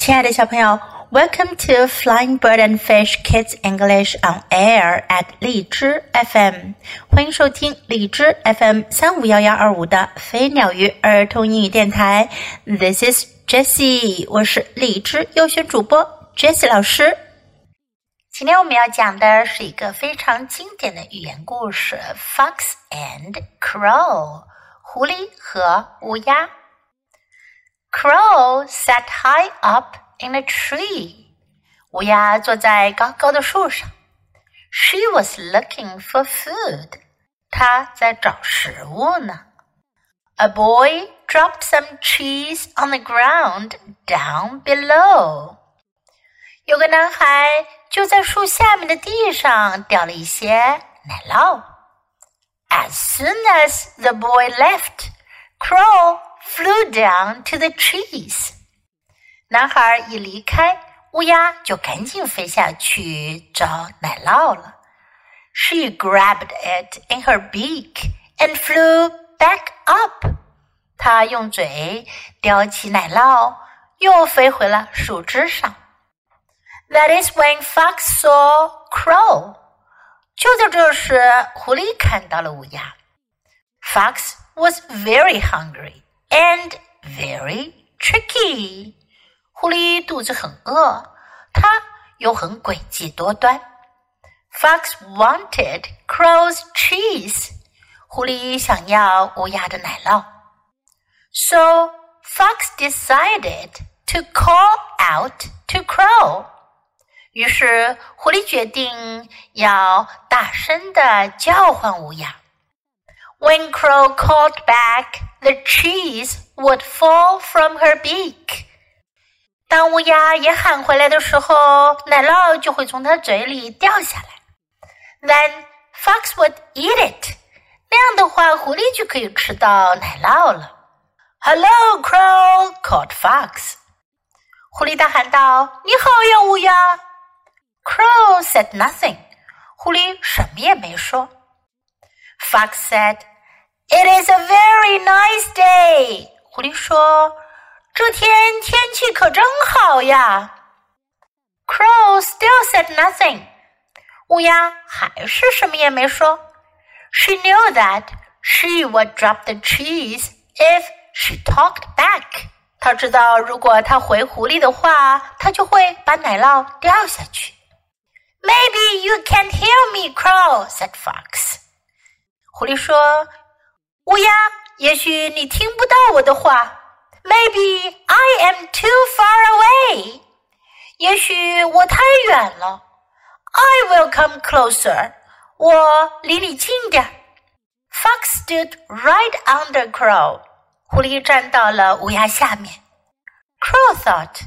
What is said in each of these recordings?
亲爱的小朋友，Welcome to Flying Bird and Fish Kids English on Air at 荔枝 FM，欢迎收听荔枝 FM 三五幺幺二五的飞鸟鱼儿童英语电台。This is Jessie，我是荔枝优选主播 Jessie 老师。今天我们要讲的是一个非常经典的语言故事《Fox and Crow》，狐狸和乌鸦。Crow sat high up in a tree. 乌鸦坐在高高的树上。She was looking for food. 她在找食物呢。A boy dropped some cheese on the ground down below. 有个男孩就在树下面的地上掉了一些奶酪。As soon as the boy left, Crow flew down to the trees. 男孩一离开，乌鸦就赶紧飞下去找奶酪了。She grabbed it in her beak and flew back up. 她用嘴叼起奶酪，又飞回了树枝上。That is when Fox saw Crow. 就在这时，狐狸看到了乌鸦。Fox was very hungry and very tricky. 狐狸肚子很饿，它又很诡计多端。Fox wanted crow's cheese. 狐狸想要乌鸦的奶酪。So Fox decided to call out to Crow. 于是狐狸决定要大声的叫唤乌鸦。 When Crow called back, the cheese would fall from her beak. 当乌鸦也喊回来的时候，奶酪就会从它嘴里掉下来。Then fox would eat it. 那样的话，狐狸就可以吃到奶酪了。Hello, Crow! called Fox. 狐狸大喊道：“你好呀，乌鸦。” Crow said nothing. 狐狸什么也没说。Fox said. It is a very nice day. 狐狸说：“这天天气可真好呀。” Crow still said nothing. 乌鸦还是什么也没说。She knew that she would drop the cheese if she talked back. 她知道，如果她回狐狸的话，她就会把奶酪掉下去。Maybe you can't hear me, Crow," said Fox. 狐狸说。 乌鸦，也许你听不到我的话。Maybe I am too far away。也许我太远了。I will come closer。我离你近点。Fox stood right under Crow。狐狸站到了乌鸦下面。Crow thought,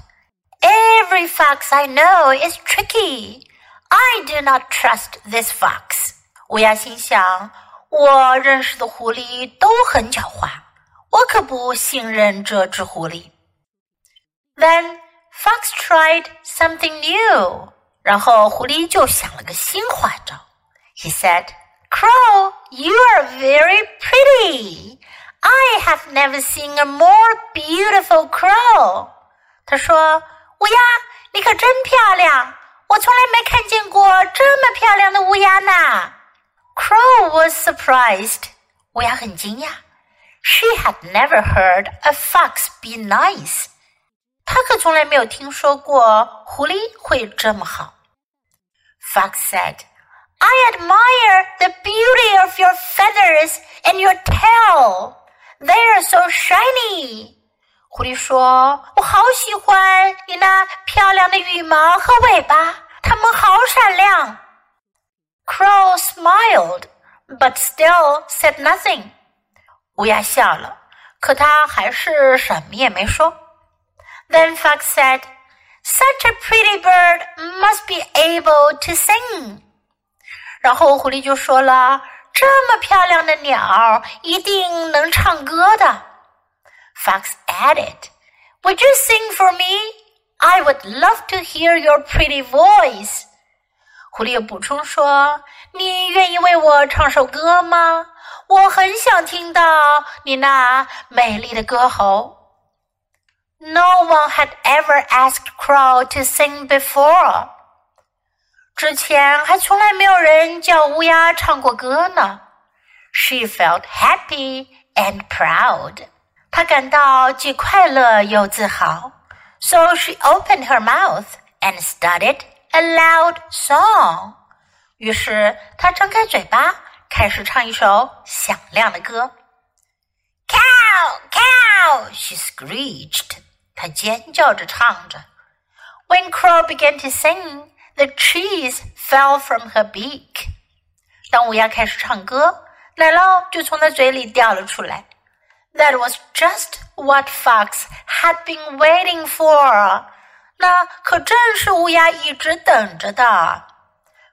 "Every fox I know is tricky. I do not trust this fox." 乌鸦心想。 我认识的狐狸都很狡猾，我可不信任这只狐狸。Then fox tried something new，然后狐狸就想了个新花招。He said, "Crow, you are very pretty. I have never seen a more beautiful crow." 他说：“乌鸦，你可真漂亮，我从来没看见过这么漂亮的乌鸦呢。” Crow was surprised. 乌鸦很惊讶。She had never heard a fox be nice. 她可从来没有听说过狐狸会这么好。Fox said, "I admire the beauty of your feathers and your tail. They are so shiny." 狐狸说：“我好喜欢你那漂亮的羽毛和尾巴，它们好闪亮。” Crow smiled, but still said nothing. 乌鸦笑了，可它还是什么也没说。Then Fox said, "Such a pretty bird must be able to sing." 然后狐狸就说了：“这么漂亮的鸟，一定能唱歌的。” Fox added, "Would you sing for me? I would love to hear your pretty voice." 狐狸补充说：“你愿意为我唱首歌吗？我很想听到你那美丽的歌喉。” No one had ever asked Crow to sing before. 之前还从来没有人叫乌鸦唱过歌呢。She felt happy and proud. 她感到既快乐又自豪。So she opened her mouth and started a loud song. 于是她张开嘴巴，开始唱一首响亮的歌。Cow, cow! She screeched. 她尖叫着唱着。When Crow began to sing, the cheese fell from her beak. 当乌鸦开始唱歌，奶酪就从它嘴里掉了出来。That was just what Fox had been waiting for. 那可正是乌鸦一直等着的。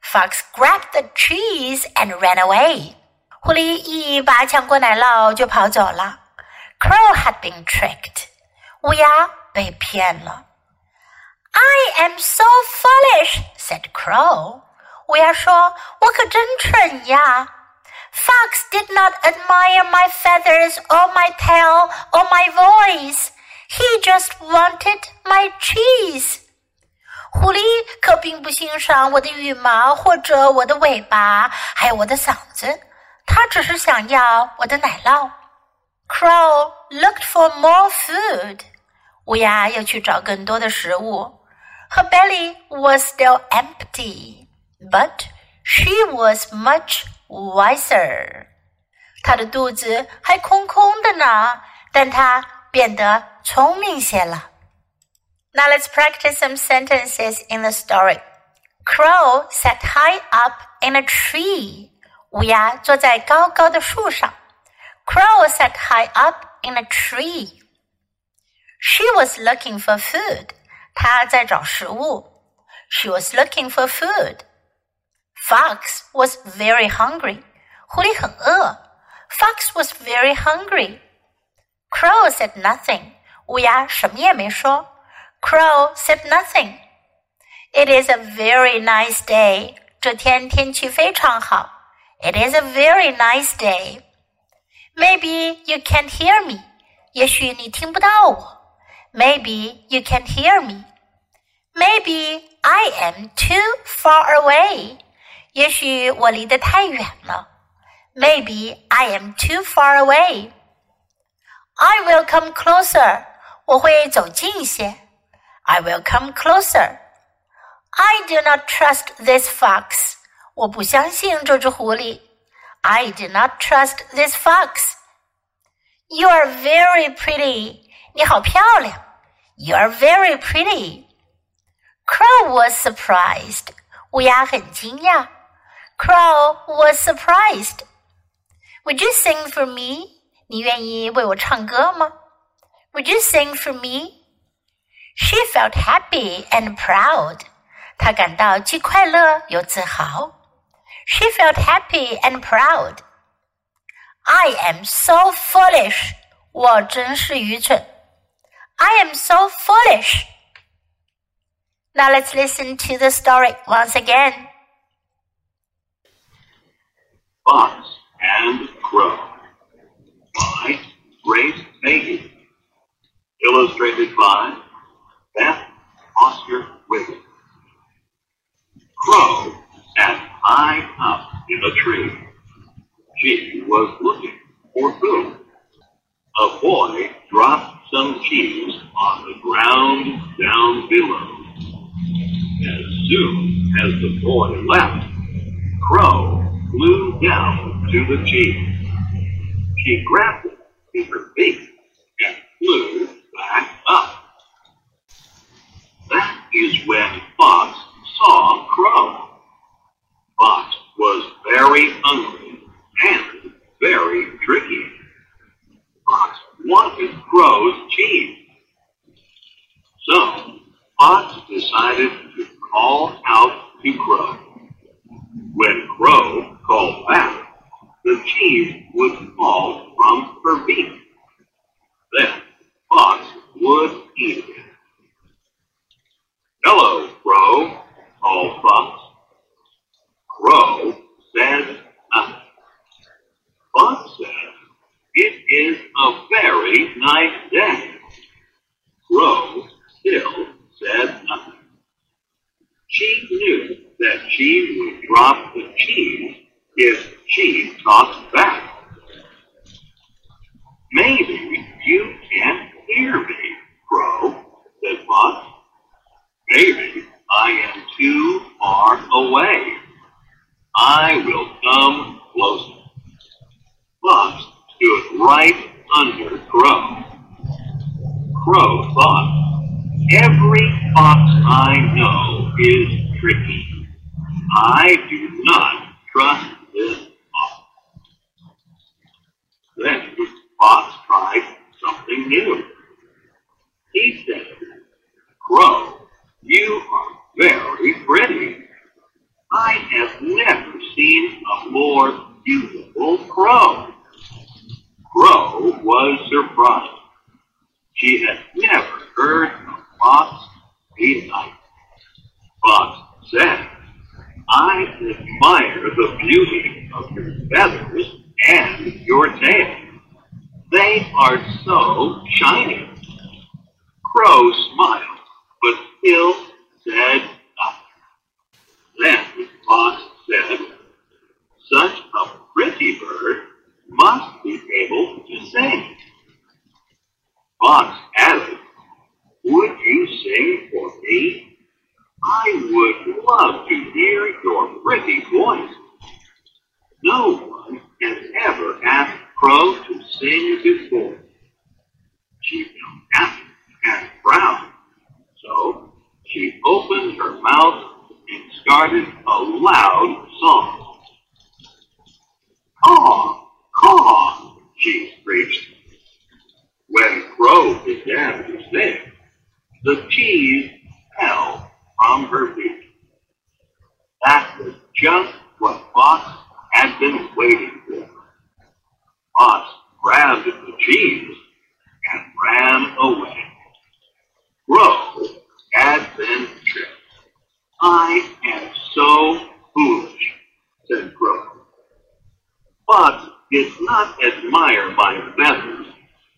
Fox grabbed the cheese and ran away. 狐狸一把抢过奶酪就跑走了。Crow had been tricked. 乌鸦被骗了。I am so foolish," said Crow. 乌鸦说：“我可真蠢呀。” Fox did not admire my feathers or my tail or my voice. He just wanted my cheese. 狐狸可并不欣赏我的羽毛或者我的尾巴，还有我的嗓子。他只是想要我的奶酪。Crow looked for more food. 乌鸦要去找更多的食物。Her belly was still empty, but she was much wiser. 她的肚子还空空的呢，但她 变得聪明些了。Now let's practice some sentences in the story. Crow sat high up in a tree. 乌鸦坐在高高的树上。Crow sat high up in a tree. She was looking for food. 她在找食物。She was looking for food. Fox was very hungry. 狐狸很饿。Fox was very hungry. Crow said nothing. 乌鸦什么也没说。Crow said nothing. It is a very nice day. 这天天气非常好。It is a very nice day. Maybe you can't hear me. 也许你听不到我。Maybe you can hear me. Maybe I am too far away. 也许我离得太远了。Maybe I am too far away. I will come closer. 我会走近一些。I will come closer. I do not trust this fox. 我不相信这只狐狸。I do not trust this fox. You are very pretty. 你好漂亮。You are very pretty. Crow was surprised. 乌鸦很惊讶。Crow was surprised. Would you sing for me? 你愿意为我唱歌吗？Would you sing for me? She felt happy and proud. 她感到既快乐又自豪。She felt happy and proud. I am so foolish. 我真是愚蠢。I am so foolish. Now let's listen to the story once again. Fox and By Beth Oscar Wiggins. Crow sat high up in a tree. She was looking for food. A boy dropped some cheese on the ground down below. As soon as the boy left, Crow flew down to the cheese. She grabbed it in her beak and flew back up. That is when Fox saw Crow. Fox was very hungry and very tricky. Fox wanted Crow's cheese. So, Fox decided to call out to Crow. When Crow called back, the cheese would fall from her beak. Then Fox would eat it. Hello, Crow, called Fox. Crow said nothing. Fox said, It is a very nice day. Crow still said nothing. She knew that she would drop the cheese if she talked back. Maybe you can't hear me, Crow, said Fox. Maybe I am too far away. I will come closer. Fox stood right under Crow. Crow thought, every fox I know is tricky. I do not trust this fox. Then Fox tried something new. He said, Crow, you are very pretty. I have never seen a more beautiful crow. Crow was surprised. She had never heard a fox nice. Fox said, I admire the beauty of your feathers and your tail. They are so shiny. Crow smiled, but still said nothing. Then Fox said, Such a pretty bird must be able to sing. Fox added, Would you sing for me? I would love to hear your pretty voice. No one has ever asked Crow to sing before. She felt happy and proud, so she opened her mouth and started a loud song. Caw, caw, she screeched. When Crow began to sing, the cheese fell from her beak. That was just what Fox had been waiting for. Fox grabbed the cheese and ran away. Crow had been tricked. I am so foolish, said Crow. Fox did not admire my feathers,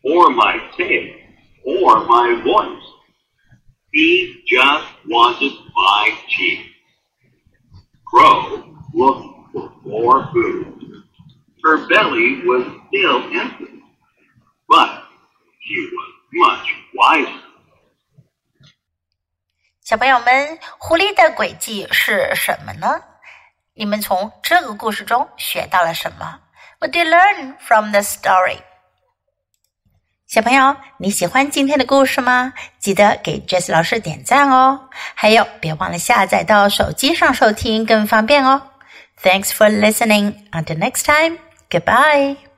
or my tail, or my voice. He just wanted my cheese. Crow looked for more food. Her belly was still empty, but she was much wiser. 小朋友们，狐狸的诡计是什么呢？你们从这个故事中学到了什么 ？What do you learn from the story？小朋友，你喜欢今天的故事吗？记得给 Jess 老师点赞哦！还有，别忘了下载到手机上收听，更方便哦。Thanks for listening. Until next time. Goodbye.